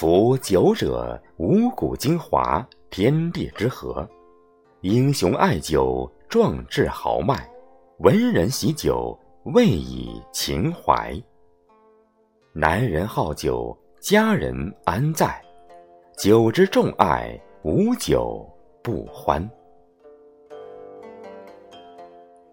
夫酒者，五谷精华，天地之和。英雄爱酒，壮志豪迈；文人喜酒，为以情怀。男人好酒，佳人安在？酒之众爱，无酒不欢。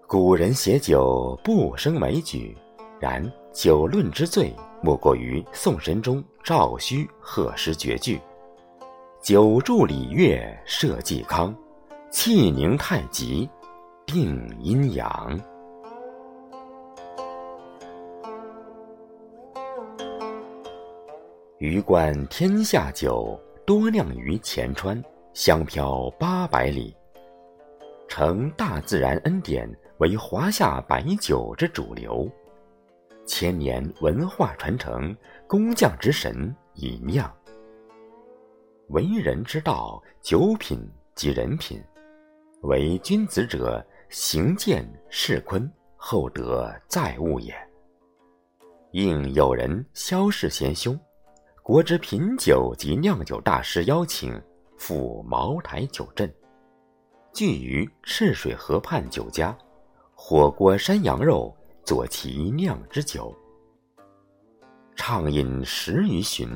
古人写酒不生枚举，然酒论之最，莫过于宋神宗赵顼贺诗绝句：“酒助礼乐社稷康，气凝太极定阴阳。”鱼贯天下酒，多酿于前川，香飘八百里。承大自然恩典。为华夏白酒之主流，千年文化传承，工匠之神以酿。为人之道，酒品即人品。为君子者，行健事坤，厚德载物也。应有人萧氏贤兄，国之品酒及酿酒大师邀请，赴茅台酒镇，聚于赤水河畔酒家。火锅山羊肉，佐其酿之酒。畅饮十余巡，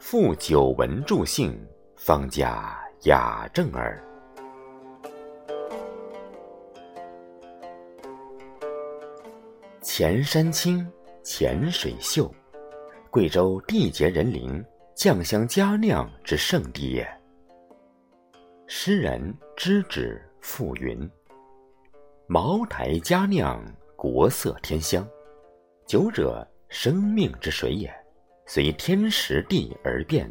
复酒文助兴，方加雅正耳。前山青，前水秀，贵州地杰人灵，酱香佳酿之圣地也。诗人知止赋云。茅台佳酿，国色天香。酒者，生命之水也，随天时地而变，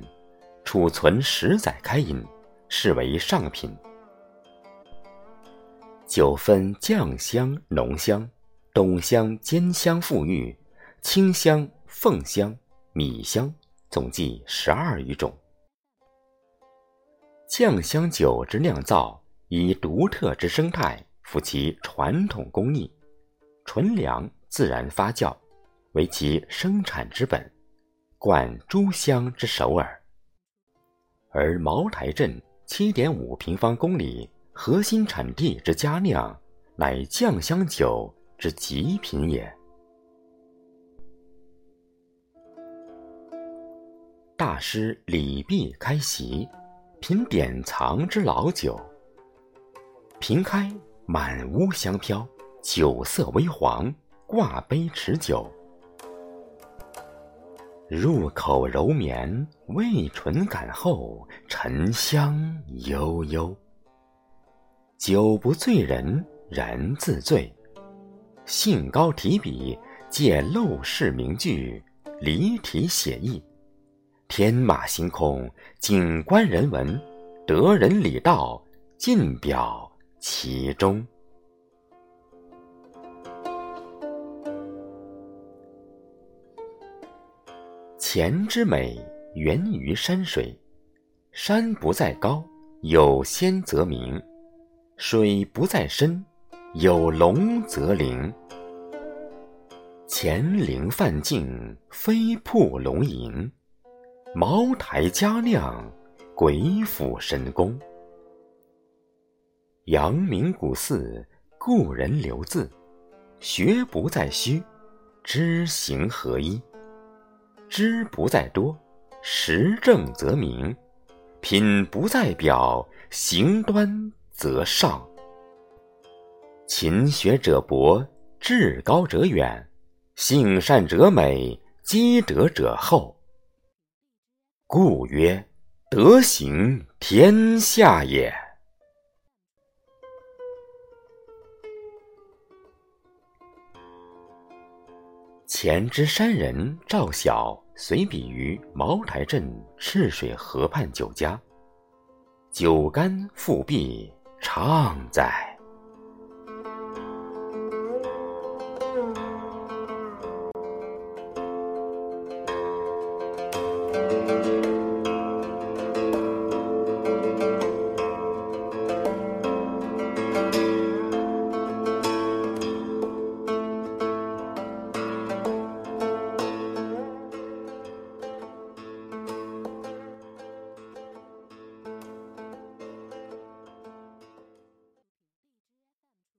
储存十载开饮，是为上品。酒分酱香、浓香、董香、兼香、馥郁、清香、凤香、米香，总计十二余种。酱香酒之酿造，以独特之生态。辅其传统工艺，纯粮自然发酵，为其生产之本，冠诸香之首耳。而茅台镇七点五平方公里核心产地之佳酿，乃酱香酒之极品也。大师李泌开席，品典藏之老酒，瓶开。满屋香飘，酒色微黄，挂杯持酒，入口柔绵，味醇感厚，沉香悠悠。酒不醉人，人自醉。兴高提笔，借陋室名句，离题写意，天马行空，景观人文，德人礼道，尽表。其中，钱之美源于山水。山不在高，有仙则名；水不在深，有龙则灵。钱灵范径，飞瀑龙吟；茅台佳酿，鬼斧神工。阳明古寺，故人留字。学不在虚，知行合一。知不在多，实证则明；品不在表，行端则上。勤学者博，志高者远；性善者美，积德者厚。故曰：德行天下也。前之山人赵晓随笔于茅台镇赤水河畔酒家，酒干复壁畅哉。